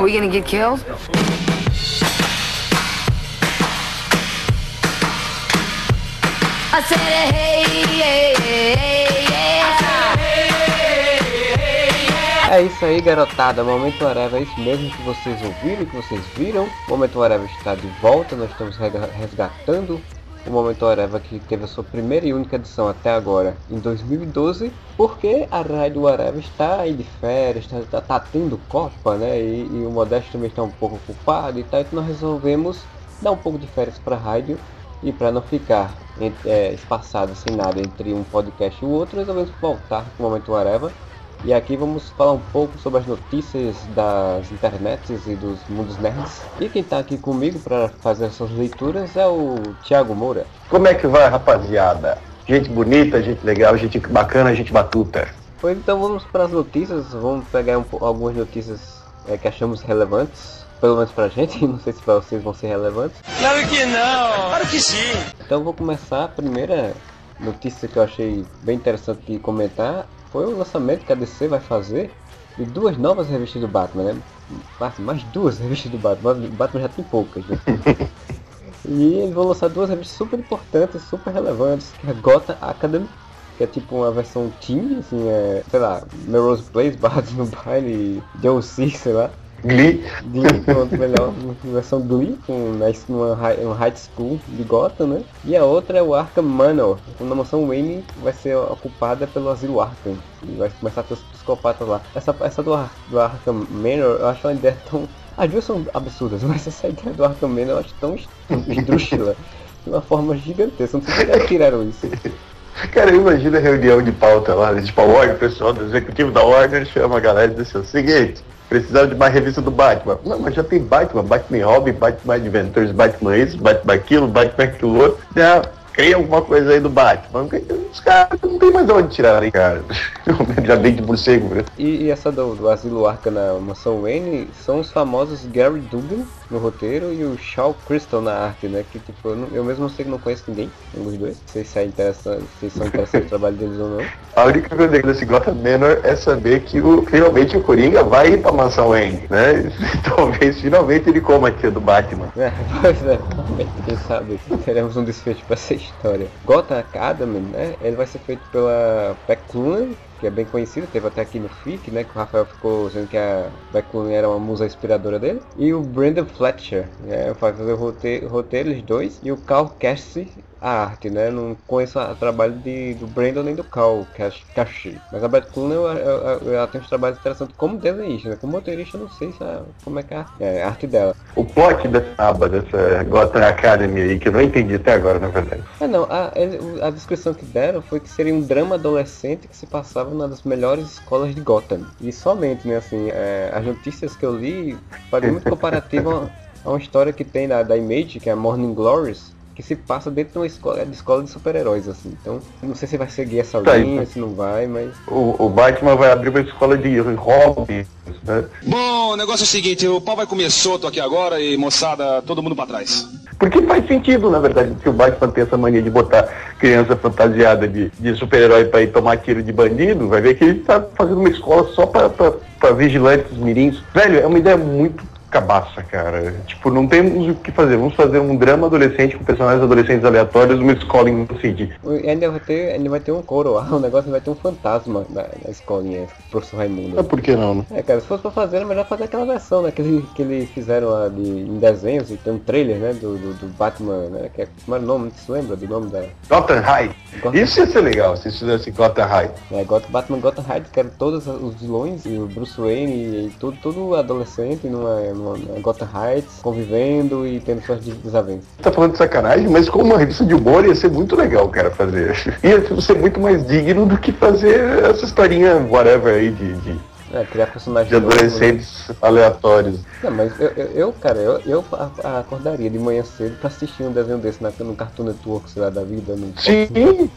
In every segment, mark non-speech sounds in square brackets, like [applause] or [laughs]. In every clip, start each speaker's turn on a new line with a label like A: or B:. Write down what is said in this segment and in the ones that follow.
A: Are we gonna get killed? I said, hey, hey, hey, yeah.
B: É isso aí, garotada. Momento Areva é isso mesmo que vocês ouviram, que vocês viram. Momento Areva está de volta. Nós estamos resgatando o Momento Areva que teve a sua primeira e única edição até agora, em 2012, porque a Rádio Areva está aí de férias, está, está, tá tendo Copa, né? E, e o Modesto também está um pouco ocupado e tal. Então nós resolvemos dar um pouco de férias para a rádio e para não ficar é, espaçado sem nada entre um podcast e o outro, resolvemos voltar com o Momento Areva. E aqui vamos falar um pouco sobre as notícias das internets e dos mundos nerds. E quem está aqui comigo para fazer essas leituras é o Thiago Moura.
C: Como é que vai, rapaziada? Gente bonita, gente legal, gente bacana, gente batuta.
B: Pois então vamos para as notícias, vamos pegar um algumas notícias é, que achamos relevantes, pelo menos pra gente, [laughs] não sei se para vocês vão ser relevantes.
D: Claro que não! Claro que sim!
B: Então vou começar a primeira notícia que eu achei bem interessante de comentar foi o lançamento que a DC vai fazer de duas novas revistas do Batman, né? Mais, mais duas [laughs] revistas do Batman, o Batman já tem poucas, né? [laughs] E eles vão lançar duas revistas super importantes, super relevantes, que é a Gotham Academy, que é tipo uma versão teen, assim, é, sei lá, Melrose Place, [laughs] Barras no Baile, DLC, sei lá.
C: Glee.
B: De pronto, melhor, uma versão Glee, com, na, numa high, um high school de Gotham, né? E a outra é o Arkham Manor, uma mansão Wayne vai ser ocupada pelo asilo Arkham. E vai começar a ter os psicopatas lá. Essa, essa do, do Arkham Manor, eu acho uma ideia tão... As duas são absurdas, [laughs] mas essa ideia do Arkham Manor eu acho tão esdrúxula. De uma forma gigantesca, não sei se eles tiraram isso.
C: Cara, imagina a reunião de pauta lá, né? tipo a Warner, o pessoal do executivo da Warner chama a galera e diz assim, o seguinte, precisamos de mais revista do Batman. Não, mas já tem Batman, Batman Robin, Batman Adventures, Batman isso, Batman aquilo, Batman aquilo outro. Não, cria alguma coisa aí do Batman. Os caras não tem mais onde tirar, hein, cara. [laughs] já vem de morcego, né?
B: E, e essa do, do Asilo Arca na mansão Wayne são os famosos Gary Dugan no roteiro e o Shaw Crystal na arte, né? Que tipo, eu, não- eu mesmo não sei que não conheço ninguém, dos dois. Não sei se é interessante, se são interessantes o trabalho deles ou não.
C: A única coisa desse Gotham Manor é saber que o, finalmente o Coringa vai ir pra mansão Wayne, né? [laughs] Talvez finalmente ele coma a tia do Batman.
B: É, pois é, quem sabe teremos um desfecho pra essa história. Gotham Academy, né? Ele vai ser feito pela Beck Clunan, que é bem conhecido, teve até aqui no FIC, né? Que o Rafael ficou dizendo que a Beck Clunan era uma musa inspiradora dele. E o Brandon Fletcher, né? Vai fazer o roteiro, roteiro os dois. E o Carl Cassie a arte, né? Não conheço o trabalho de, do Brandon nem do Carl Cash- Cassie. Mas a Beck Clunan, eu- eu- eu- ela tem uns trabalhos interessantes como desenhista, né? Como motorista, eu não sei se a- como é que é a, é a arte dela.
C: O plot dessa aba, dessa Gotham Academy aí, que eu não entendi até agora, na verdade.
B: É não, a, a descrição que deram foi que seria um drama adolescente que se passava numa das melhores escolas de Gotham. E somente, né, assim, é, as notícias que eu li fazem muito comparativo a, a uma história que tem da, da Image, que é a Morning Glories, que se passa dentro de uma escola de, escola de super-heróis, assim. Então, não sei se vai seguir essa
C: Tá,
B: linha,
C: então.
B: se não vai, mas...
C: O, o Batman vai abrir uma escola de hobby, né?
D: Bom, o negócio é o seguinte, o pau vai comer solto aqui agora e moçada, todo mundo pra trás.
C: Porque faz sentido, na verdade, que o Batman tem essa mania de botar criança fantasiada de, de super-herói pra ir tomar tiro de bandido, vai ver que ele tá fazendo uma escola só pra, pra, pra vigilantes mirins. Velho, é uma ideia muito cabaça, cara. Tipo, não temos o que fazer. Vamos fazer um drama adolescente com personagens adolescentes aleatórios numa escola em City.
B: E ainda vai ter, ainda vai ter um coro lá, [laughs] o negócio vai ter um fantasma na, na escolinha, professor Raimundo.
C: Ah, por que não, né?
B: É, cara, se fosse pra fazer, era melhor fazer aquela versão, né? Que, ele- que eles fizeram lá de, em desenhos, e tem um trailer, né? Do, do, do Batman, né? Que é, como era o nome? Você lembra do nome da.
C: Gotham High.
B: Gotham-
C: Isso ia ser legal, se fizesse Gotham High.
B: É, Gotham, Batman Gotham Heights, que eram todos os vilões, e o Bruce Wayne, e tudo, tudo adolescente numa, Gotham Heights, convivendo e tendo suas des- desavenças.
C: tá falando de sacanagem, mas como uma revista de humor ia ser muito legal, cara, fazer. [laughs] Ia ser muito mais digno do que fazer essa historinha whatever aí de, de,
B: É, criar personagens
C: de
B: novos, né?
C: adolescentes aleatórios.
B: Não, mas eu, eu, eu, cara, eu, eu acordaria de manhã cedo pra assistir um desenho desse na, no Cartoon Network, sei lá, da vida. No
C: Sim,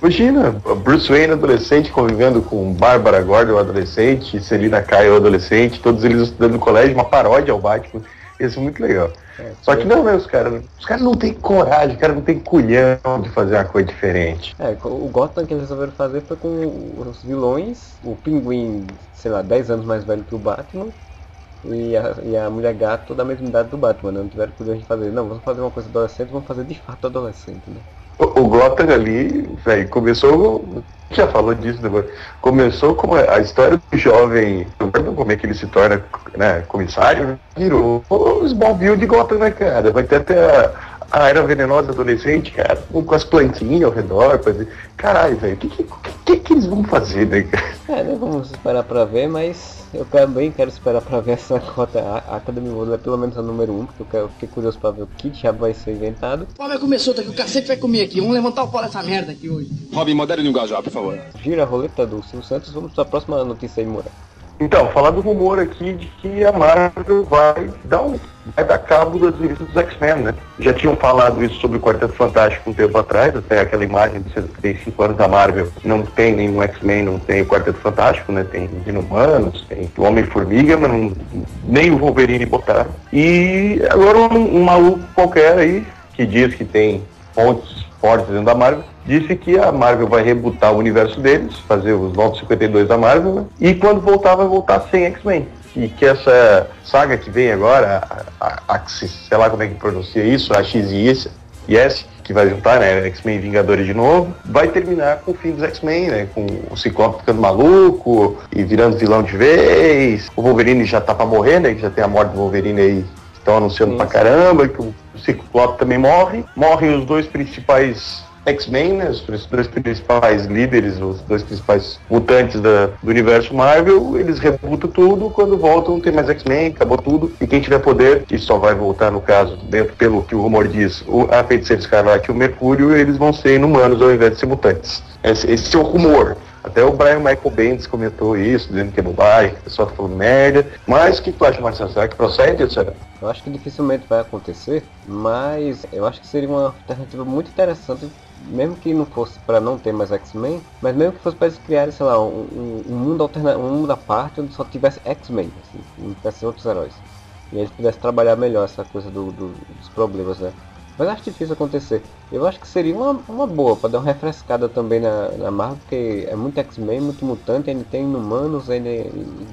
C: imagina, Bruce Wayne adolescente convivendo com Bárbara Gordon adolescente, Selina Kyle adolescente, todos eles estudando no colégio, uma paródia ao Batman. Ia ser muito legal.
B: É,
C: Só que não, né, os caras. Os caras não têm coragem, os caras não têm culhão de fazer uma coisa diferente.
B: É, o Gotham que eles resolveram fazer foi com os vilões, o Pinguim, sei lá, 10 anos mais velho que o Batman, e a, e a mulher gato da mesma idade do Batman, né? Não tiveram coragem de fazer. Não, vamos fazer uma coisa adolescente, vamos fazer de fato adolescente, né?
C: O, o Gotham ali, velho, começou. Já falou disso depois. Começou com a, história do jovem. Como é que ele se torna né, comissário? né? Virou o Smallville de Gotham, né, cara? Vai ter até a, a era venenosa adolescente, cara, com as plantinhas ao redor. Pra dizer, caralho, velho, o que, que, que, que eles vão fazer, né, cara?
B: É, né? Vamos esperar pra ver, mas eu também quero esperar pra ver essa cota a Academy World, é pelo menos a número 1, um, porque eu, quero, eu fiquei curioso pra ver o que já vai ser inventado.
E: O pau vai comer solto aqui, o cacete vai comer aqui. Vamos levantar o pau dessa merda aqui hoje.
D: Robin, modere no engajar, por favor.
B: Gira a roleta do Silvio Santos, vamos pra próxima notícia aí, Moura.
C: Então, falar do rumor aqui de que a Marvel vai dar, um, vai dar cabo das revistas dos X-Men, né? Já tinham falado isso sobre o Quarteto Fantástico um tempo atrás, até aquela imagem de 75 anos da Marvel. Não tem nenhum X-Men, não tem o Quarteto Fantástico, né? Tem os Inumanos, tem o Homem-Formiga, mas não, nem o Wolverine botaram. E agora um, um maluco qualquer aí, que diz que tem pontos fortes dentro da Marvel, disse que a Marvel vai rebutar o universo deles, fazer os 952 da Marvel, né? e quando voltar, vai voltar sem X-Men. E que essa saga que vem agora, a, a, a, sei lá como é que pronuncia isso, a X e S, yes, que vai juntar, né, X-Men Vingadores de novo, vai terminar com o fim dos X-Men, né, com o Ciclope ficando maluco e virando vilão de vez, o Wolverine já tá pra morrer, né, que já tem a morte do Wolverine aí, que estão anunciando
B: Sim.
C: pra caramba, que o Ciclope também morre, morrem os dois principais X-Men, né, os dois principais líderes, os dois principais mutantes da, do universo Marvel, eles rebutam tudo, quando voltam tem mais X-Men, acabou tudo, e quem tiver poder, que só vai voltar no caso, dentro pelo que o rumor diz, o, a Feiticeira Escarlate e o Mercúrio, eles vão ser inumanos ao invés de ser mutantes. Esse, esse é o rumor. Até o Brian Michael Bendis comentou isso, dizendo que é bobagem, que o pessoal tá falando merda. Mas o que tu acha, Marcelo? Será que procede, etc?
B: Eu acho que dificilmente vai acontecer, mas eu acho que seria uma alternativa muito interessante, mesmo que não fosse para não ter mais X-Men, mas mesmo que fosse para eles criarem, sei lá, um, um- mundo alterna um mundo à parte onde só tivesse X-Men, assim, não tivesse outros heróis. E eles pudessem trabalhar melhor essa coisa do- do- dos problemas, né? Mas acho difícil acontecer. Eu acho que seria uma, uma boa, para dar uma refrescada também na, na Marvel, porque é muito X-Men, muito mutante, ainda tem inumanos, ainda e,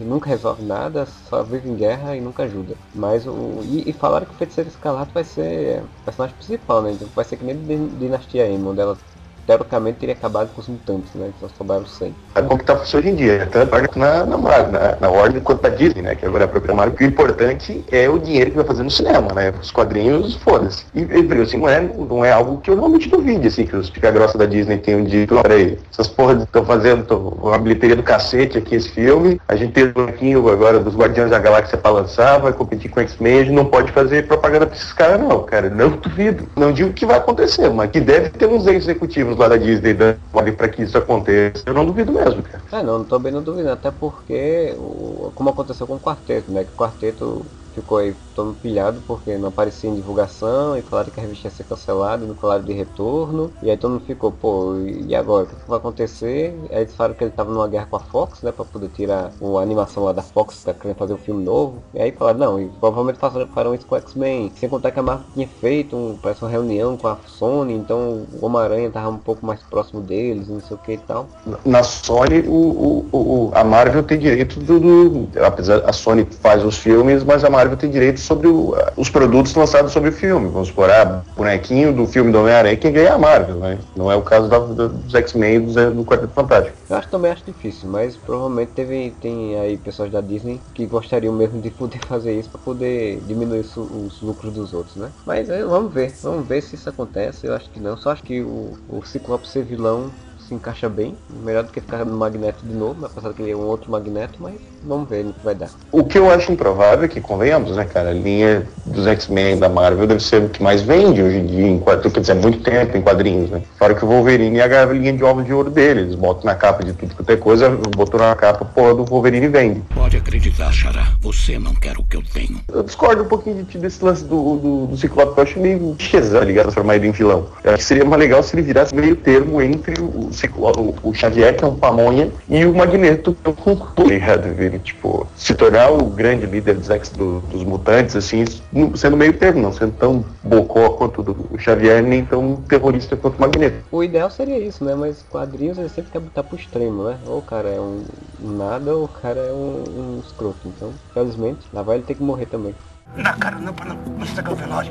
B: e nunca resolve nada, só vive em guerra e nunca ajuda. Mas o. E, e falaram que o Feiticeiro Escarlate vai ser o personagem principal, né? Então vai ser que nem Din- Dinastia Emo, onde ela teoricamente teria acabado com os mutantes, né? Que só sobraram 100.
C: É como que tá hoje em dia, tanto na, na, Marvel, na, na quanto na Disney, né? Que agora é própria Marvel. O importante é o dinheiro que vai fazer no cinema, né? Os quadrinhos, foda-se. E, e assim, não é, não é algo que eu realmente duvide, assim, que os pica grossa da Disney tenham dito, peraí, essas porras estão fazendo uma bilheteria do cacete aqui esse filme, a gente tem o bonequinho agora dos Guardiões da Galáxia pra lançar, vai competir com X-Men, a gente não pode fazer propaganda pra esses caras não, cara, não duvido. Não digo que vai acontecer, mas que deve ter uns executivos lá da Disney dando pra que isso aconteça. Eu não duvido mesmo, cara.
B: É, não, bem não duvidando, até porque, o, como aconteceu com o quarteto, né? Que o quarteto ficou aí todo pilhado porque não aparecia em divulgação e falaram que a revista ia ser cancelada, não falaram de retorno. E aí todo mundo ficou, pô, e agora? O que que vai acontecer? Aí eles falaram que ele tava numa guerra com a Fox, né? Pra poder tirar a animação lá da Fox, tá querendo fazer um filme novo. E aí falaram, não, e provavelmente farão isso com o X-Men. Sem contar que a Marvel tinha feito um, parece uma reunião com a Sony, então o Homem-Aranha tava um pouco mais próximo deles, não sei o que e tal.
C: Na Sony, o, o- o- a Marvel tem direito do, do- Apesar a Sony faz os filmes, mas a Marvel tem direito sobre o- os produtos lançados sobre o filme. Vamos supor, ah, bonequinho do filme do Homem-Aranha, quem ganha é a Marvel, né? Não é o caso da- da- dos X-Men e dos- do Quarteto Fantástico.
B: Eu acho também acho difícil, mas provavelmente teve, tem aí pessoas da Disney que gostariam mesmo de poder [laughs] fazer isso para poder diminuir os, os lucros dos outros, né? Mas é, vamos ver, vamos ver se isso acontece. Eu acho que não, só acho que o, o Ciclope ser vilão se encaixa bem, melhor do que ficar no Magneto de novo, apesar que ele é um outro Magneto, mas vamos ver no que vai dar.
C: O que eu acho improvável é que, convenhamos, né, cara, a linha dos X-Men da Marvel deve ser o que mais vende hoje em dia, em quadrinhos, quer dizer, há muito tempo em quadrinhos, né? Fora que o Wolverine é a linha de ovos de ouro dele, eles botam na capa de tudo quanto é coisa, botou na capa, porra, do Wolverine vende.
F: Pode acreditar, Xará. Você não quer o que eu tenho.
C: Eu discordo um pouquinho de ti desse lance do, do, do Ciclope, eu acho meio chezão, ligado? Transformar ele em vilão. Eu acho que seria mais legal se ele virasse meio termo entre os o, o Xavier, que é um pamonha, e o Magneto, que é um concurso, ele, tipo, se tornar o grande líder dos, ex, do, dos mutantes, assim, sendo meio termo, não sendo tão bocó quanto do, o Xavier, nem tão terrorista quanto o Magneto.
B: O ideal seria isso, né? Mas quadrinhos ele sempre quer botar pro extremo, né? Ou o cara é um nada, ou o cara é um, um escroto. Então, felizmente, lá vai ele ter que morrer também.
F: Na cara, não, para não, não estragar o velório.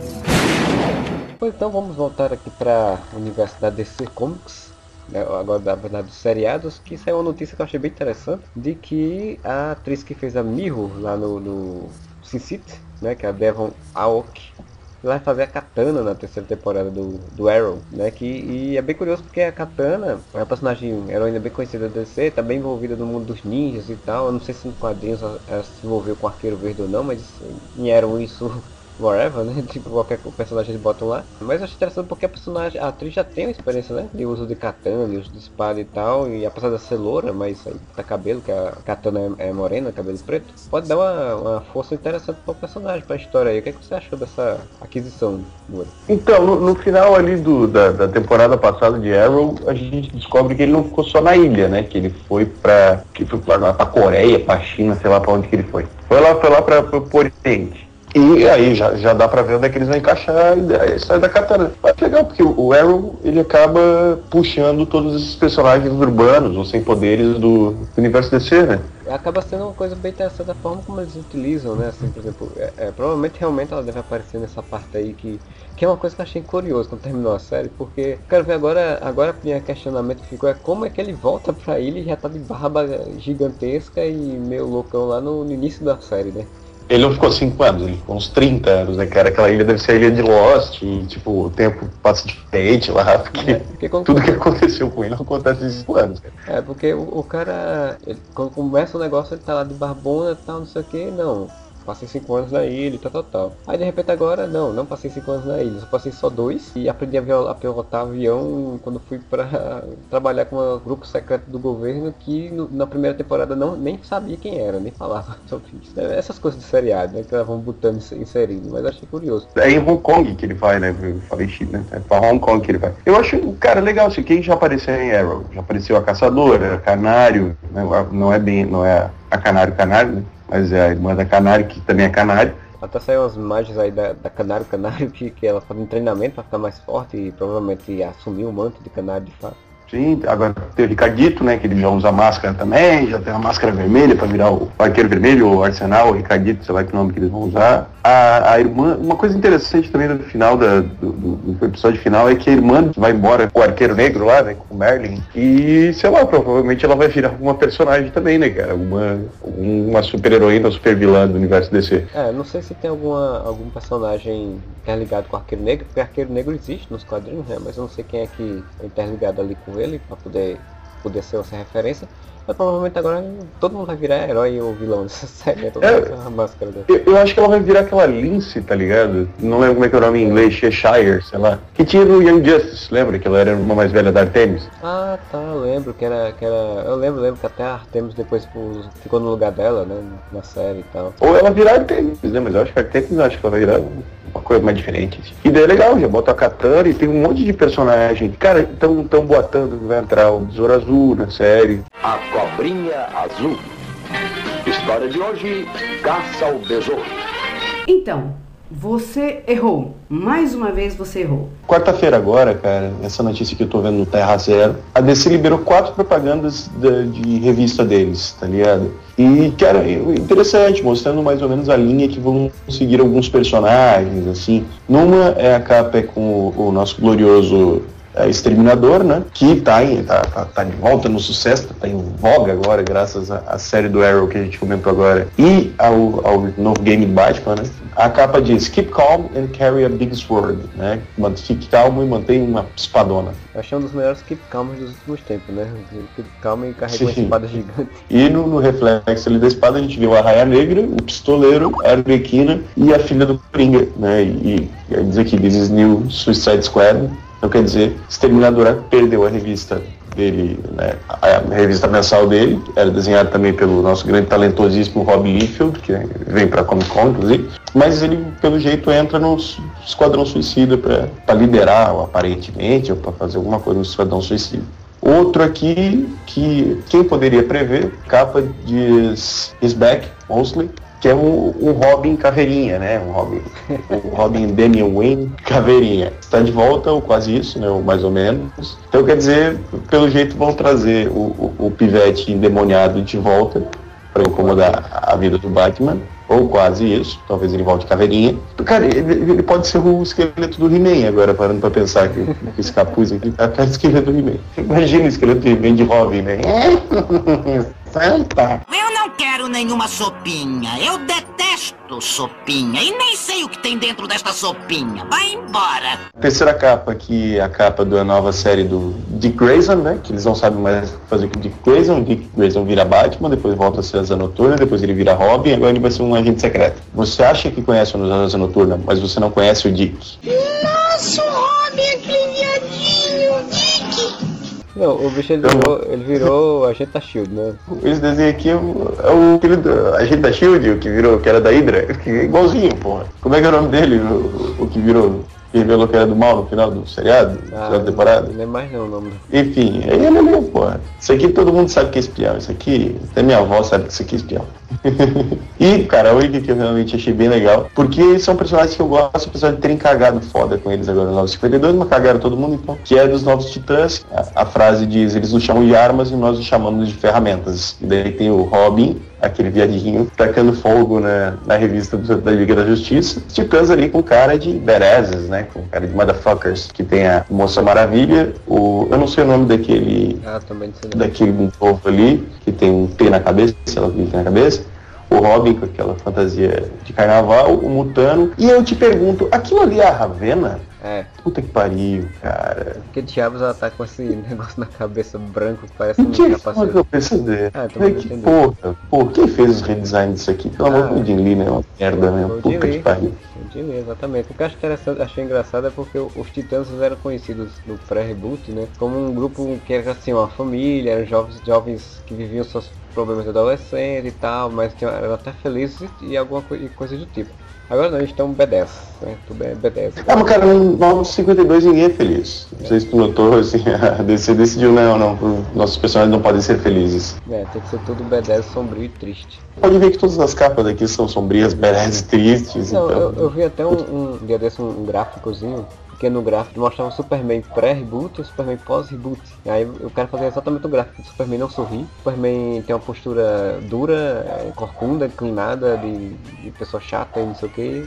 B: Pois então vamos voltar aqui para a Universidade da DC Comics, né, agora da dos seriados, que saiu uma notícia que eu achei bem interessante, de que a atriz que fez a Mirror lá no, no Sin City, né, que é a Devon Aoki, vai fazer a Katana na terceira temporada do, do Arrow, né? Que, e é bem curioso porque a Katana é uma personagem heroína bem conhecida da DC, tá bem envolvida no mundo dos ninjas e tal. Eu não sei se no quadrinhos ela se envolveu com Arqueiro Verde ou não, mas em Arrow isso whatever, né? [laughs] Tipo, qualquer personagem eles botam lá. Mas eu acho interessante porque a personagem, a atriz já tem uma experiência, né? De uso de katana, de uso de espada e tal. E apesar de ser loura, mas aí tá cabelo, que a katana é, é morena, cabelo preto, pode dar uma, uma força interessante pro personagem, pra história aí. O que, é que você achou dessa aquisição, Moura?
C: Então, no, no, final ali do, da, da, temporada passada de Arrow, a gente descobre que ele não ficou só na ilha, né? Que ele foi pra. que foi pra, pra Coreia, pra China, sei lá pra onde que ele foi. Foi lá, foi lá pra, pro Oriente. E aí já, já dá pra ver onde é que eles vão encaixar a história da katana. Mas legal, porque o Arrow ele acaba puxando todos esses personagens urbanos ou sem poderes do universo DC, né?
B: Acaba sendo uma coisa bem interessante a forma como eles utilizam, né? Assim, por exemplo, é, é, provavelmente realmente ela deve aparecer nessa parte aí que, que é uma coisa que eu achei curioso quando terminou a série, porque quero ver agora, agora o questionamento que ficou é como é que ele volta pra ilha e já tá de barba gigantesca e meio loucão lá no, no início da série, né?
C: Ele não ficou 5 anos, ele ficou uns 30 anos, né, cara? Aquela ilha deve ser a ilha de Lost, e, tipo, o tempo passa diferente lá, porque, é, porque tudo que aconteceu com ele acontece em 5 anos,
B: cara. É, porque o, o cara, ele, quando começa o negócio, ele tá lá de barbona e tal, não sei o que, não passei 5 anos na ilha e tal, tal, tal. Aí de repente agora, não, não passei 5 anos na ilha, só passei só dois e aprendi a, pilotar avião quando fui para [laughs] trabalhar com um grupo secreto do governo que no, na primeira temporada não nem sabia quem era, nem falava [laughs] sobre isso. É, essas coisas de seriado, né, que elas vão botando inserindo, mas achei curioso.
C: É em Hong Kong que ele vai, né? Eu falei China, né? É pra Hong Kong que ele vai. Eu acho, cara, legal, assim, quem já apareceu em Arrow? Já apareceu a Caçadora, Canário, né? não é bem, não é a Canário Canário, né? Mas é a irmã da Canário, que também é Canário.
B: Até saiu umas imagens aí da, da Canário Canário que, que ela faz um treinamento para ficar mais forte e provavelmente assumir o manto de Canário de fato.
C: Sim, agora tem o Ricardito, né? Que ele já usa máscara também, já tem a máscara vermelha para virar o arqueiro vermelho, o arsenal, o Ricardito, sei lá que nome que eles vão usar. A, a irmã, uma coisa interessante também no final da, do, do, episódio final é que a irmã vai embora com o arqueiro negro lá, né? Com o Merlin. E, sei lá, provavelmente ela vai virar uma personagem também, né, cara? Uma, uma super heroína, super vilã do universo DC.
B: É, não sei se tem alguma, algum personagem interligado com o arqueiro negro, porque o arqueiro negro existe nos quadrinhos, né? Mas eu não sei quem é que é interligado ali com ele ele para poder, poder ser essa referência. Mas provavelmente agora todo mundo vai virar herói ou vilão dessa [laughs] série, né? Todo
C: é, a máscara dela. Eu, eu, acho que ela vai virar aquela Lince, tá ligado? Não lembro como é que é o nome em inglês, Cheshire, sei lá. Que tinha no Young Justice, lembra? Que ela era uma mais velha da Artemis.
B: Ah, tá, eu lembro que era. Que era eu lembro, lembro que até a Artemis depois ficou no lugar dela, né? Na série e tal.
C: Ou ela virar Artemis, né? Mas eu acho que a Artemis acho que ela vai virar uma coisa mais diferente. E daí é legal, já bota a Katana e tem um monte de personagem. Cara, estão tão botando que vai entrar o Besouro Azul na série.
F: A Cobrinha Azul. História de hoje, caça ao besouro.
G: Então, você errou. Mais uma vez você errou.
C: Quarta-feira agora, cara, essa notícia que eu tô vendo no Terra Zero, a DC liberou quatro propagandas de, de revista deles, tá ligado? E, cara, interessante, mostrando mais ou menos a linha que vão seguir alguns personagens, assim. Numa é a capa é com o, o nosso glorioso é, Exterminador, né? Que tá, em, tá, tá, tá, de volta no sucesso, tá em voga agora, graças à, série do Arrow que a gente comentou agora. E ao, ao novo game Batman, né? A capa diz Keep calm and carry a big sword, né? Fique calmo e mantenha uma espadona.
B: Eu achei um dos melhores Keep Calm dos últimos tempos, né? Keep calm e carrega uma espada gigante.
C: E no, no, reflexo ali da espada a gente viu a Raia Negra, o Pistoleiro, a Arbequina e a filha do Coringa, né? E, e diz aqui, this is new Suicide Squad. Então quer dizer, Exterminador perdeu a revista dele, né, a revista mensal dele, era desenhada também pelo nosso grande talentosíssimo Rob Liefeld, que vem para Comic Con, inclusive, mas ele, pelo jeito, entra no Esquadrão Suicida para liderar, ou, aparentemente, ou para fazer alguma coisa no Esquadrão Suicida. Outro aqui que quem poderia prever, capa diz Is Back, Mostly, que é um, um Robin caveirinha, né? Um Robin, [laughs] um Robin Damian Wayne caveirinha. Está de volta, ou quase isso, né? Ou mais ou menos. Então quer dizer, pelo jeito vão trazer o, o, o pivete endemoniado de volta para incomodar a vida do Batman. Ou quase isso, talvez ele volte caveirinha. Cara, ele, ele pode ser o esqueleto do He-Man agora, parando pra pensar que, esse capuz aqui tá o esqueleto do He-Man. Imagina o esqueleto do He-Man de Robin, né? [laughs] Santa!
H: Não quero nenhuma sopinha. Eu detesto sopinha. E nem sei o que tem dentro desta sopinha. Vai embora.
C: Terceira capa, que é a capa da nova série do Dick Grayson, né? Que eles não sabem mais fazer com o Dick Grayson. O Dick Grayson vira Batman, depois volta a ser Asa Noturna, depois ele vira Robin, agora ele vai ser um agente secreto. Você acha que conhece o Asa Noturna, mas você não conhece o Dick.
H: Nossa,
B: Não, o bicho ele virou, ele virou agente da Shield, né?
C: Esse desenho aqui é o, é o filho do agente da Shield, o que virou, que era da Hydra, que é igualzinho, porra. Como é que é o nome dele, o, o que virou, revelou que era do mal no final do seriado,
B: Ah,
C: final da temporada?
B: Não é mais não o nome.
C: Enfim, é ele mesmo, porra. Isso aqui todo mundo sabe que é espião. Isso aqui, até minha avó sabe que isso aqui é espião. [laughs] e, cara, a única que eu realmente achei bem legal, porque são personagens que eu gosto, apesar de terem cagado foda com eles agora no 952, mas cagaram todo mundo, então. Que é dos Novos Titãs. A, a frase diz, eles nos chamam de armas e nós os chamamos de ferramentas. E daí tem o Robin, aquele viadinho, tacando fogo na, na revista do- da Liga da Justiça. Titãs ali com cara de badasses, né? Com cara de motherfuckers. Que tem a Moça Maravilha, o... Eu não sei o nome daquele
B: Ah, também sei
C: daquele povo ali, que tem um T na cabeça, sei lá o que tem na cabeça, o Robin com aquela fantasia de carnaval, o Mutano, e eu te pergunto, aquilo ali é a Ravena?
B: É,
C: Puta que pariu, cara.
B: porque diabos ela tá com esse [laughs] negócio na cabeça branco que parece um
C: que que
B: capacete.
C: eu percebi?
B: Ah, não
C: que porra, porra, quem fez os redesigns disso aqui? Pelo amor
B: Ah,
C: de Deus, né? É uma merda mesmo.
B: Jim
C: Puta que pariu.
B: Exatamente. O que eu acho interessante, achei engraçado é porque os Titãs eram conhecidos no pré-reboot, né? Como um grupo que era assim, uma família, eram jovens, jovens que viviam seus problemas de adolescente e tal, mas tinham, eram até felizes e alguma co coisa do tipo. Agora não, a gente tem um B10, né? Tudo é B10.
C: Ah, mas cara, no 952 ninguém é feliz. Não sei se tu notou, assim, [laughs] a DC decidiu, não, não, nossos personagens não podem ser felizes.
B: É, tem que ser tudo B10 sombrio e triste.
C: Pode ver que todas as capas aqui são sombrias, badass e tristes,
B: Não,
C: então...
B: eu, eu vi até um, um dia desse um, um pequeno gráfico, mostrava o Superman pré-reboot e o Superman pós-reboot. Aí eu quero fazer exatamente o gráfico do Superman não sorri. Superman tem uma postura dura, é, corcunda, inclinada, de, de pessoa chata e não sei o que.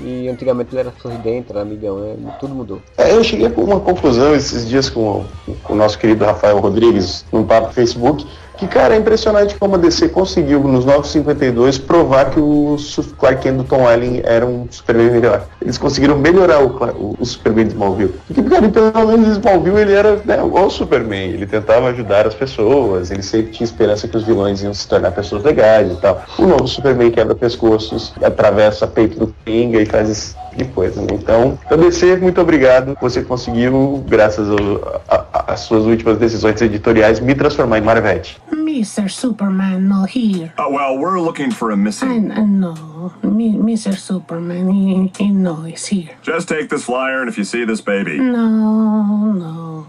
B: E antigamente ele era sorridente, era amigão, né? Tudo mudou.
C: É, eu cheguei com uma conclusão esses dias com, o- com o nosso querido Rafael Rodrigues, num papo no Facebook, que, cara, é impressionante como a DC conseguiu, nos 952, provar que o Clark Kent do Tom Welling era um Superman melhor. Eles conseguiram melhorar o, o, o Superman de Smallville. Porque, cara, pelo menos Smallville ele era né, o Superman. Ele tentava ajudar as pessoas, ele sempre tinha esperança que os vilões iam se tornar pessoas legais e tal. O novo Superman quebra pescoços, atravessa peito do Coringa e faz de coisa. né? Então, DC, muito obrigado. Você conseguiu, graças às suas últimas decisões editoriais, me transformar em Marvete.
I: Mr. Superman not here.
J: Uh, well, we're looking for a missing.
I: I know. Mi- Mr. Superman, he, he know is here.
J: Just take this flyer, and if you see this baby,
I: No, no.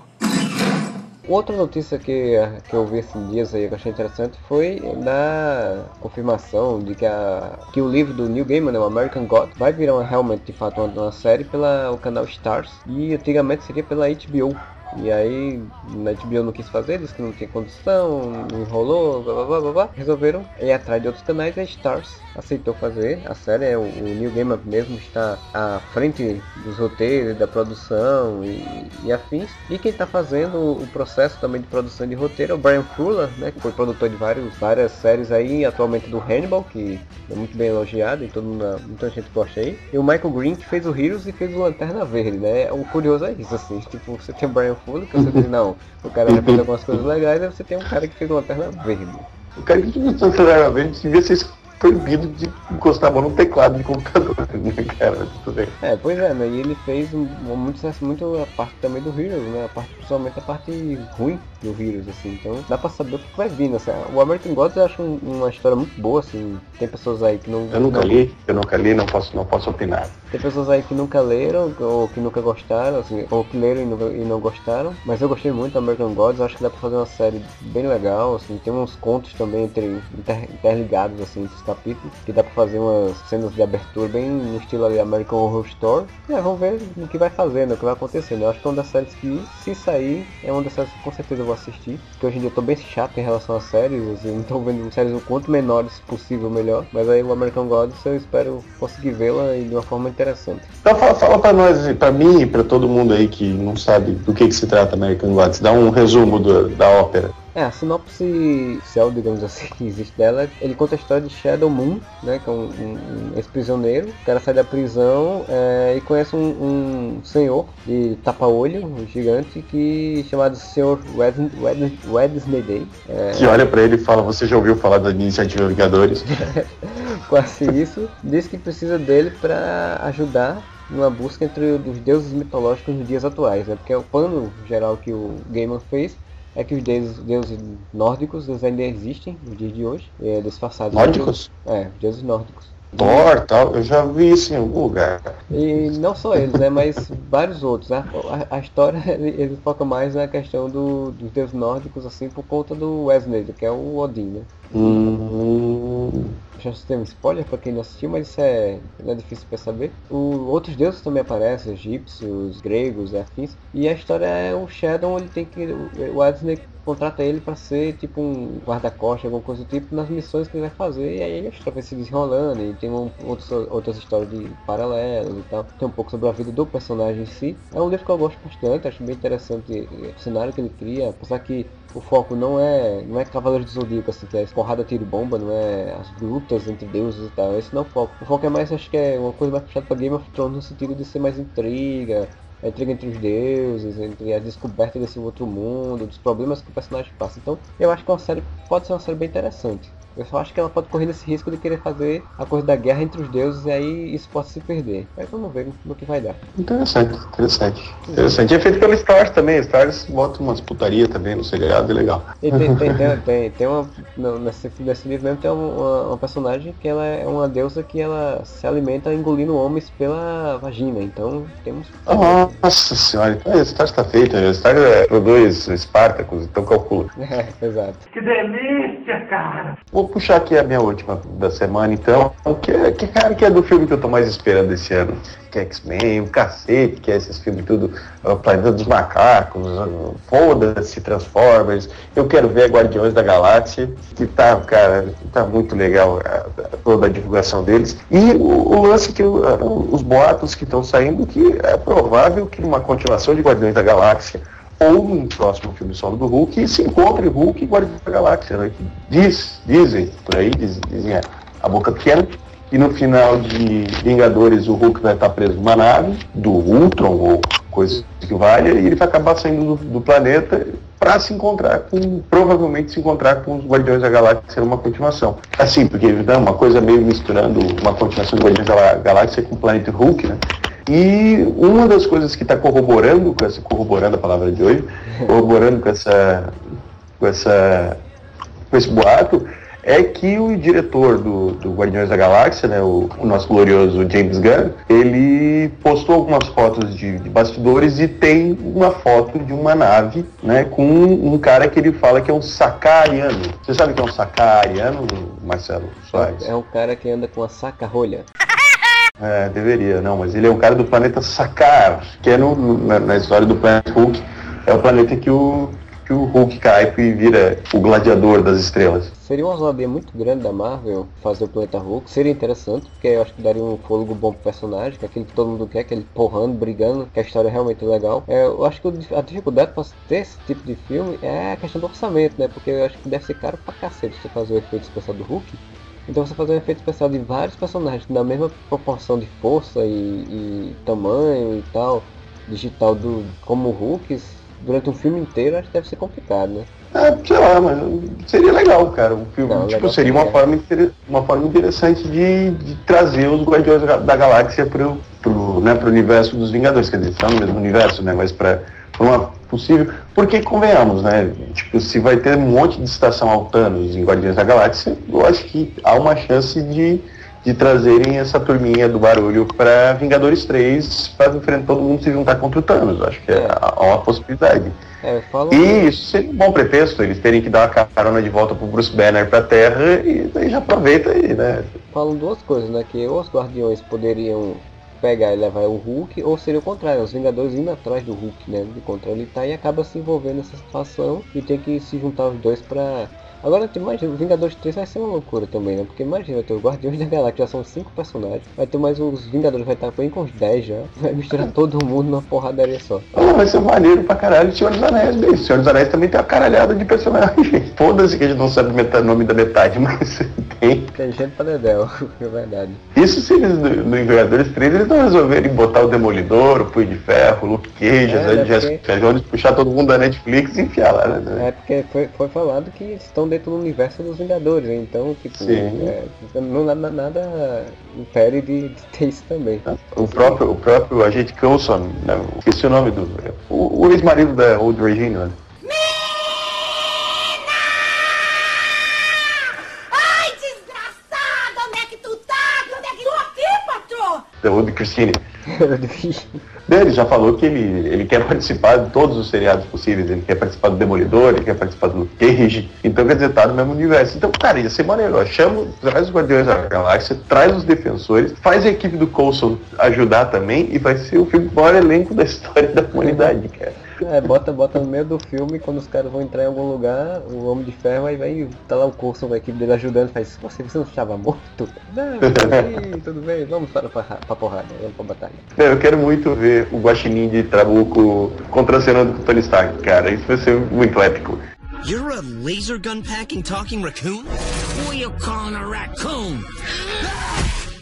B: Outra notícia que, que eu vi esses dias aí que achei interessante foi da confirmação de que, a, que o livro do Neil Gaiman, né, o American God, vai virar uma, realmente de fato uma, uma série pelo canal Stars e antigamente seria pela HBO. E aí na HBO não quis fazer, disse que não tinha condição, enrolou, blá blá blá blá. Resolveram ir atrás de outros canais e a Stars aceitou fazer a série. é, O, o Neil Gaiman mesmo está à frente dos roteiros, da produção e, e afins. E quem está fazendo o processo também de produção de roteiro é o Brian Fuller, né? Que foi produtor de vários, várias séries aí, atualmente do Hannibal, que é muito bem elogiado e todo mundo, muita gente gosta aí. E o Michael Green que fez o Heroes e fez o Lanterna Verde, né? O curioso é isso, assim, tipo, você tem o Brian Que você diz, não, o cara já fez algumas coisas legais, aí você tem um cara que fez o Lanterna Verde.
C: O cara que não Lanterna Verde devia ser proibido de encostar a mão no teclado de computador, [laughs] né, cara? Tudo bem.
B: É, pois é, né? E ele fez muito, sucesso- muito a parte também do Heroes, né? A parte, principalmente a parte ruim do Heroes, assim. Então dá pra saber o que vai vir, né? Assim, O American Gods eu acho um- uma história muito boa, assim. Tem pessoas aí que não.
C: Eu nunca
B: não-
C: li, eu nunca li, não posso, não posso opinar.
B: Tem pessoas aí que nunca leram, ou que nunca gostaram, assim, ou que leram e não, e não gostaram. Mas eu gostei muito do American Gods, acho que dá pra fazer uma série bem legal, assim, tem uns contos também entre, inter- interligados, assim, entre os capítulos, que dá pra fazer umas cenas de abertura bem no estilo ali American Horror Story. É, vamos ver o que vai fazer, né, o que vai acontecer, né? Eu acho que é uma das séries que, se sair, é uma das séries que com certeza eu vou assistir. Porque hoje em dia eu tô bem chato em relação às séries, não tô vendo séries o quanto menores possível melhor. Mas aí o American Gods eu espero conseguir vê-la de uma forma interessante.
C: Então fala, fala pra nós, pra mim e pra todo mundo aí que não sabe do que, que se trata American Gods, dá um resumo do- da ópera.
B: É, a sinopse oficial, digamos assim, que existe dela, ele conta a história de Shadow Moon, né, que é um, um- um ex-prisioneiro. O cara sai da prisão é, e conhece um, um senhor de tapa-olho, um gigante, que chamado Senhor Wednes- Wednesday. É,
C: Que olha pra ele e fala, você já ouviu falar da iniciativa Vingadores? [laughs]
B: quase isso, diz que precisa dele para ajudar numa busca entre os deuses mitológicos nos dias atuais, né? Porque o plano geral que o Gaiman fez é que os deuses, deuses nórdicos eles ainda existem nos dias de hoje, é, disfarçados.
C: Nórdicos?
B: É, os deuses nórdicos.
C: Thor, tal, eu já vi isso em algum lugar.
B: E não só eles, né, mas vários outros. A, a, a história [laughs] ele, ele foca mais na questão do, dos deuses nórdicos, assim, por conta do Wesley, que é o Odin, né?
C: Hum,
B: Já tem um spoiler pra quem não assistiu, mas isso é, é difícil pra saber. O, outros deuses também aparecem, egípcios, gregos, afins. E a história é o Shadow, ele tem que. O Disney contrata ele pra ser tipo um guarda-costas, alguma coisa do tipo, nas missões que ele vai fazer. E aí história vai se desenrolando. E tem um, outros, outras histórias de paralelas e tal. Tem um pouco sobre a vida do personagem em si. É um livro que eu gosto bastante, acho bem interessante o cenário que ele cria, apesar que o foco não é não é Cavaleiros do Zodíaco, assim, que é porrada, tiro bomba, não é as lutas entre deuses e tal. Esse não é o foco. O foco é mais, acho que é uma coisa mais puxada pra Game of Thrones no sentido de ser mais intriga, a intriga entre os deuses, entre a descoberta desse outro mundo, dos problemas que o personagem passa. Então, eu acho que é uma série pode ser uma série bem interessante. Eu só acho que ela pode correr nesse risco de querer fazer a coisa da guerra entre os deuses e aí isso pode se perder. Mas vamos ver no que vai dar.
C: interessante, interessante. Interessante. É feito pelo Stars também, Stars bota umas putaria também no seriado, é legal.
B: E tem, tem, tem, [laughs] tem, tem uma. no- Nesse, nesse livro mesmo tem uma, uma personagem que ela é uma deusa que ela se alimenta engolindo homens pela vagina. Então temos.
C: Nossa senhora, então o Stars tá feito, né? o Stars é, produz Spartacus, então calcula. [laughs]
B: É, exato.
C: Que delícia, cara! Puxar aqui a minha última da semana, então, que, é- que cara que é do filme que eu tô mais esperando esse ano. Que é X-Men, o cacete, que é esses filmes tudo, o Planeta dos Macacos, o foda-se, Transformers. Eu quero ver Guardiões da Galáxia, que tá, cara, tá muito legal toda a divulgação deles. E o, o lance que os boatos que estão saindo, que é provável que numa continuação de Guardiões da Galáxia, ou num próximo filme solo do Hulk, se encontre Hulk e Guardiões da Galáxia. Né? Que Diz, dizem, por aí, diz- dizem a, a boca pequena, e no final de Vingadores o Hulk vai estar preso numa nave do Ultron ou coisa que valha, e ele vai acabar saindo do, do planeta para se encontrar com, provavelmente se encontrar com os Guardiões da Galáxia numa continuação. Assim, porque né, uma coisa meio misturando uma continuação de Guardiões da Galáxia com o planeta Hulk, né? E uma das coisas que está corroborando com essa, corroborando a palavra de hoje, corroborando com essa, com essa, com esse boato, é que o diretor do, do Guardiões da Galáxia, né, o, o nosso glorioso James Gunn, ele postou algumas fotos de, de bastidores e tem uma foto de uma nave, né, com um, um cara que ele fala que é um sacariano. Você sabe o que é um sacariano, Marcelo Soares?
B: É um cara que anda com a saca-rolha.
C: É, deveria, não, mas ele é um cara do planeta Sakar, que é no, na, na história do planeta Hulk, é o planeta que o, que o Hulk cai e vira o gladiador das estrelas.
B: Seria uma ousadia muito grande da Marvel fazer o Planeta Hulk. Seria interessante, porque eu acho que daria um fôlego bom pro personagem, que é aquilo que todo mundo quer, aquele porrando, brigando, que a história é realmente legal. É, eu acho que o a dificuldade para ter esse tipo de filme é a questão do orçamento, né? Porque eu acho que deve ser caro pra cacete você fazer o efeito especial do Hulk. Então você fazer um efeito especial de vários personagens na mesma proporção de força e, e tamanho e tal, digital do como o Hulk, durante um filme inteiro, acho que deve ser complicado, né?
C: Ah, sei lá, mas seria legal, cara. Um filme,
B: Não,
C: tipo, seria uma forma, inter- uma forma interessante de, de trazer os Guardiões da da Galáxia pro, pro, né, pro universo dos Vingadores. Quer dizer, está no mesmo universo, né? Mas pra uma possível. Porque convenhamos, né? Tipo, se vai ter um monte de estação ao Thanos em Guardiões da Galáxia, eu acho que há uma chance de, de trazerem essa turminha do barulho pra Vingadores 3 para enfrentar todo mundo se juntar contra o Thanos. Acho que é, há uma possibilidade.
B: É,
C: E isso seria um bom pretexto, eles terem que dar uma carona de volta pro Bruce Banner pra Terra e daí já aproveita aí, né?
B: falam duas coisas, né? Que ou os Guardiões poderiam pegar e levar o Hulk, ou seria o contrário, os Vingadores indo atrás do Hulk, né? De contra ele tá e acaba se envolvendo nessa situação e tem que se juntar os dois pra. Agora imagina, o Vingadores 3 vai ser uma loucura também, né? Porque imagina, ter os Guardiões da Galáxia já são cinco personagens, vai ter mais os Vingadores, vai estar bem com uns 10 já, vai misturar todo mundo numa porradaria só.
C: Ah, vai ser maneiro pra caralho Senhor dos Anéis, bicho. Senhor dos Anéis também tem uma caralhada de personagens. [laughs] Foda-se que a gente não sabe o nome da metade, [laughs] mas tem.
B: Tem gente pra dedéu, [laughs] é verdade.
C: Isso se eles, no no Vingadores 3, eles não resolverem botar o Demolidor, o Punho de Ferro, o Luke Cage,
B: É, né,
C: Jessica
B: porque-
C: Jones, puxar todo mundo da Netflix e enfiar lá, né?
B: É porque foi, foi falado que estão dentro do universo dos Vingadores, então, tipo, é, não nada, nada impede de, de ter isso também.
C: O próprio, o próprio agente Coulson, né? esqueci o nome do. O, o ex-marido da Old Regina.
A: Patrão?
C: Da Old Christine. [laughs] Ele já falou que ele, ele quer participar de todos os seriados possíveis. Ele quer participar do Demolidor, ele quer participar do Cage. Então, quer dizer, tá no mesmo universo. Então, cara, ia ser maneiro. Chama, traz os Guardiões da Galáxia, traz os Defensores, faz a equipe do Coulson ajudar também e vai ser o filme maior elenco da história da humanidade, cara.
B: É, bota, bota no meio do filme, quando os caras vão entrar em algum lugar, o Homem de Ferro aí vai, tá lá o com a equipe dele ajudando, faz, você, você não estava morto? Não, sim, [laughs] tudo bem, vamos para pra porrada, vamos pra batalha.
C: Eu quero muito ver o Guaxinim de Trabuco contracenando com o Tony Stark, cara. Isso vai ser muito épico.
K: You're a laser gun packing talking raccoon? Who you calling a raccoon?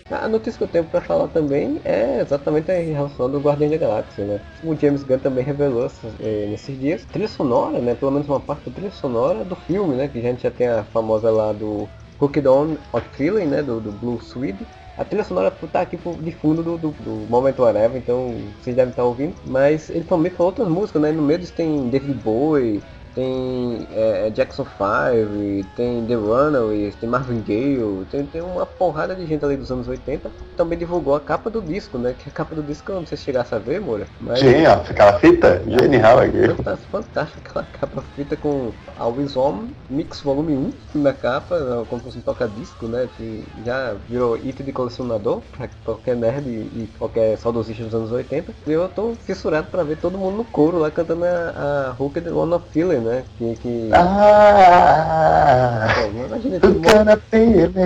B: A notícia que eu tenho pra falar também é exatamente em relação ao Guardião da Galáxia, né? O James Gunn também revelou eh, nesses dias trilha sonora, né? Pelo menos uma parte da trilha sonora do filme, né? Que a gente já tem a famosa lá do Hooked On Hot Feeling, né? Do, do Blue Swede. A trilha sonora tá aqui de fundo do, do, do Moment Whatever, então vocês devem estar ouvindo. Mas ele também falou outras músicas, né? No meio disso tem David Bowie, tem é, Jackson 5, tem The Runaways, tem Marvin Gaye, tem, tem uma porrada de gente ali dos anos 80. Também divulgou a capa do disco, né? Que a capa do disco, eu não sei se chegasse a ver, Moura. Mas
C: Sim, ó, aquela fita genial aqui.
B: Fantástico, fantástico aquela capa feita com Always On Mix Volume 1 na capa, como se fosse um toca-disco, né? Que já virou item de colecionador pra qualquer nerd e, qualquer saudosista dos anos 80. E eu tô fissurado pra ver todo mundo no coro lá cantando a, a Hooked One of Feeling, né? Que. que...
C: Ah,
B: Pô, imagina, um monte,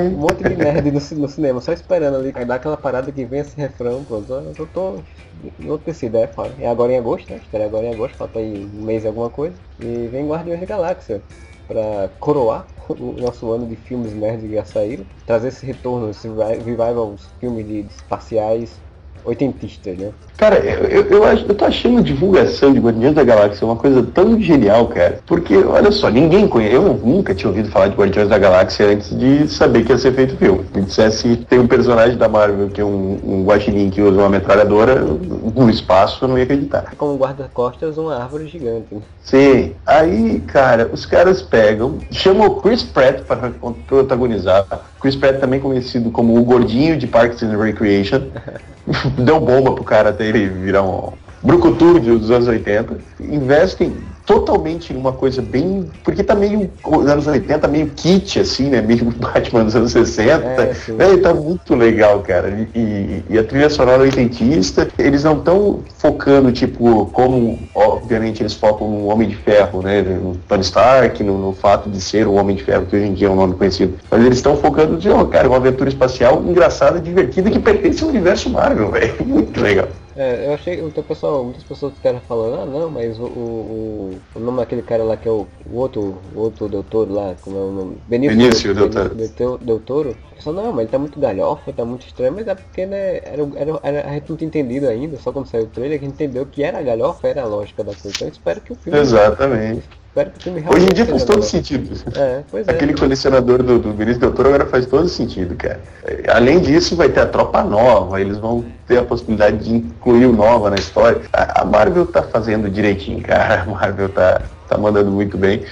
B: um monte de nerd no, no cinema, só esperando ali, aí dá aquela parada que vem esse refrão, pô, eu eu tô enlouquecido, é, foda. É agora em agosto, né? Espera agora em agosto, falta aí um mês e alguma coisa. E vem Guardiões da Galáxia pra coroar o nosso ano de filmes nerds que já saíram, trazer esse retorno, esse revi- revival aos filmes de espaciais oitentistas, né?
C: Cara, eu, eu, eu, acho- eu tô achando a divulgação de Guardiões da Galáxia uma coisa tão genial, cara. Porque, olha só, ninguém conhece. Eu nunca tinha ouvido falar de Guardiões da Galáxia antes de saber que ia ser feito filme. Me dissesse tem um personagem da Marvel que é um, um guaxinim que usa uma metralhadora no espaço, eu não ia acreditar.
B: Como guarda-costas, uma árvore gigante. Né?
C: Sim. Aí, cara, os caras pegam, chamam o Chris Pratt para protagonizar. Chris Pratt também conhecido como o gordinho de Parks and Recreation. [laughs] [laughs] Deu bomba pro cara até ele virar um brucutu dos anos 80. Investem totalmente uma coisa bem. Porque tá meio. Os anos 80, meio kit, assim, né? Meio [laughs] Batman dos anos 60.
B: É.
C: Véi, tá muito legal, cara. E, e- a trilha sonora oitentista, eles não estão focando, tipo, como, obviamente, eles focam no Homem de Ferro, né? No Tony Stark, no, no fato de ser o Homem de Ferro, que hoje em dia é um nome conhecido. Mas eles estão focando de, ó, cara, uma aventura espacial engraçada, divertida, que pertence ao universo Marvel, [laughs] velho. Muito legal.
B: É, eu achei, o pessoal, muitas pessoas ficaram falando, ah não, mas o, o, o, nome daquele cara lá que é o, o outro, o outro doutor lá, como é o nome?
C: Benício Del Toro.
B: Benício Del Toro. O pessoal, não, mas ele tá muito galhofa, tá muito estranho, mas é porque, né, era, era, era- a gente não tinha entendido ainda, só quando saiu o trailer, que a gente entendeu que era a galhofa, era a lógica da coisa. Então espero que o filme
C: Exatamente. Hoje em dia faz todo sentido.
B: É, é.
C: Aquele colecionador do, do Vinícius Del Toro agora faz todo sentido, cara. É, Além disso, vai ter a tropa nova, eles vão ter a possibilidade de incluir o nova na história. A, a Marvel tá fazendo direitinho, cara. A Marvel tá, tá mandando muito bem.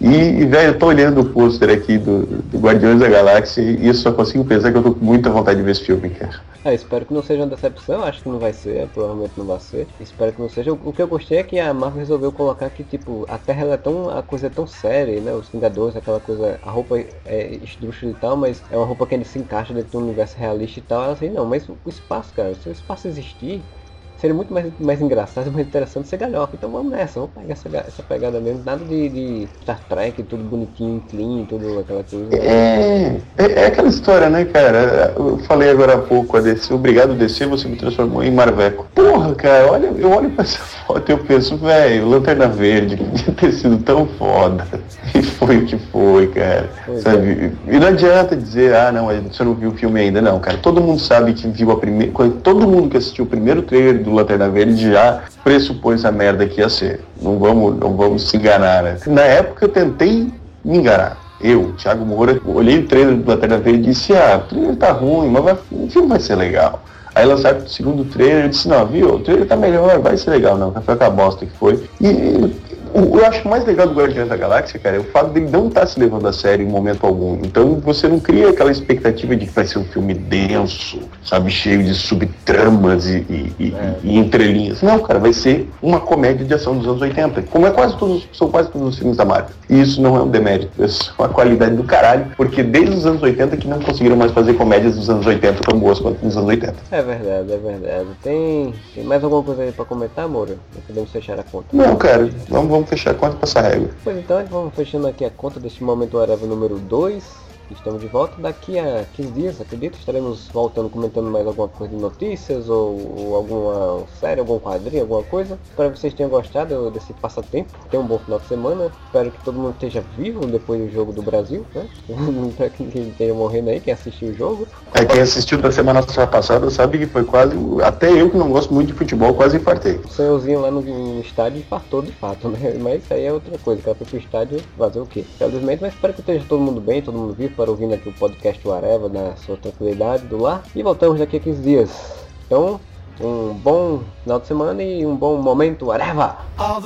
C: E, e, velho, eu tô olhando o pôster aqui do, do Guardiões da Galáxia e eu só consigo pensar que eu tô com muita vontade de ver esse filme, cara.
B: É, espero que não seja uma decepção, acho que não vai ser, provavelmente não vai ser. Espero que não seja. O, que eu gostei é que a Marvel resolveu colocar que, tipo, a Terra ela é tão. a coisa é tão séria, né? Os Vingadores, aquela coisa. A roupa é esdrúxula e tal, mas é uma roupa que ainda se encaixa dentro do universo realista e tal. Ela assim, não, mas o espaço, cara, se o espaço existir, seria muito mais, mais engraçado, mais interessante ser galhofa. Então vamos nessa, vamos pegar essa, essa pegada mesmo. Nada de, de Star Trek, tudo bonitinho, clean, tudo aquela coisa.
C: É, é, é aquela história, né, cara? Eu falei agora há pouco, a DC, obrigado DC, você me transformou em Marveco. Porra, cara, olha, eu olho pra essa foto e eu penso, velho, Lanterna Verde, [laughs] podia ter sido tão foda. E foi o que foi, cara. Sabe? E não adianta dizer, ah, não, você não viu o filme ainda. Não, cara, todo mundo sabe que viu a primeira. Todo mundo que assistiu o primeiro trailer do Lanterna Verde já pressupôs essa merda que ia ser. Não vamos, não vamos se enganar, né? Na época eu tentei me enganar. Eu, Thiago Moura, olhei o trailer do Lanterna Verde e disse, ah, o trailer tá ruim, mas vai, o filme vai ser legal. Aí lançaram o segundo trailer e disse, não, viu, o trailer tá melhor, vai ser legal, não, foi aquela bosta que foi. E o, eu acho mais legal do Guardiões da Galáxia, cara, é o fato dele não estar tá se levando a sério em momento algum. Então você não cria aquela expectativa de que vai ser um filme denso, sabe, cheio de subtramas e, e, e,
B: É.
C: e entrelinhas. Não, cara, vai ser uma comédia de ação dos anos 80, como é quase todos, são quase todos os filmes da Marvel. E isso não é um demérito, é uma qualidade do caralho, porque desde os anos 80 que não conseguiram mais fazer comédias dos anos 80 tão boas quanto nos anos 80.
B: É verdade, é verdade. Tem, tem mais alguma coisa aí pra comentar, Moura? Podemos fechar a conta.
C: Não, cara, vamos, vamos fechar a conta e passar a régua.
B: Pois então, vamos fechando aqui a conta deste momento Areva número 2. Estamos de volta daqui a 15 dias, acredito. Estaremos voltando, comentando mais alguma coisa de notícias ou, ou alguma série, algum quadrinho, alguma coisa. Espero que vocês tenham gostado desse passatempo. Tenham um bom final de semana. Espero que todo mundo esteja vivo depois do jogo do Brasil, né? [laughs] Espero que ninguém esteja morrendo aí, quem assistiu o jogo.
C: É, quem assistiu da semana passada sabe que foi quase. Até eu que não gosto muito de futebol, quase infartei.
B: O senhorzinho lá no, no estádio infartou de fato, [laughs] né? Mas isso aí é outra coisa. O cara foi pro estádio fazer o quê? Felizmente, mas espero que esteja todo mundo bem, todo mundo vivo, para ouvindo aqui o podcast do Areva na sua tranquilidade do lar. E voltamos daqui a 15 dias. Então, um bom final de semana e um bom momento Areva!
L: All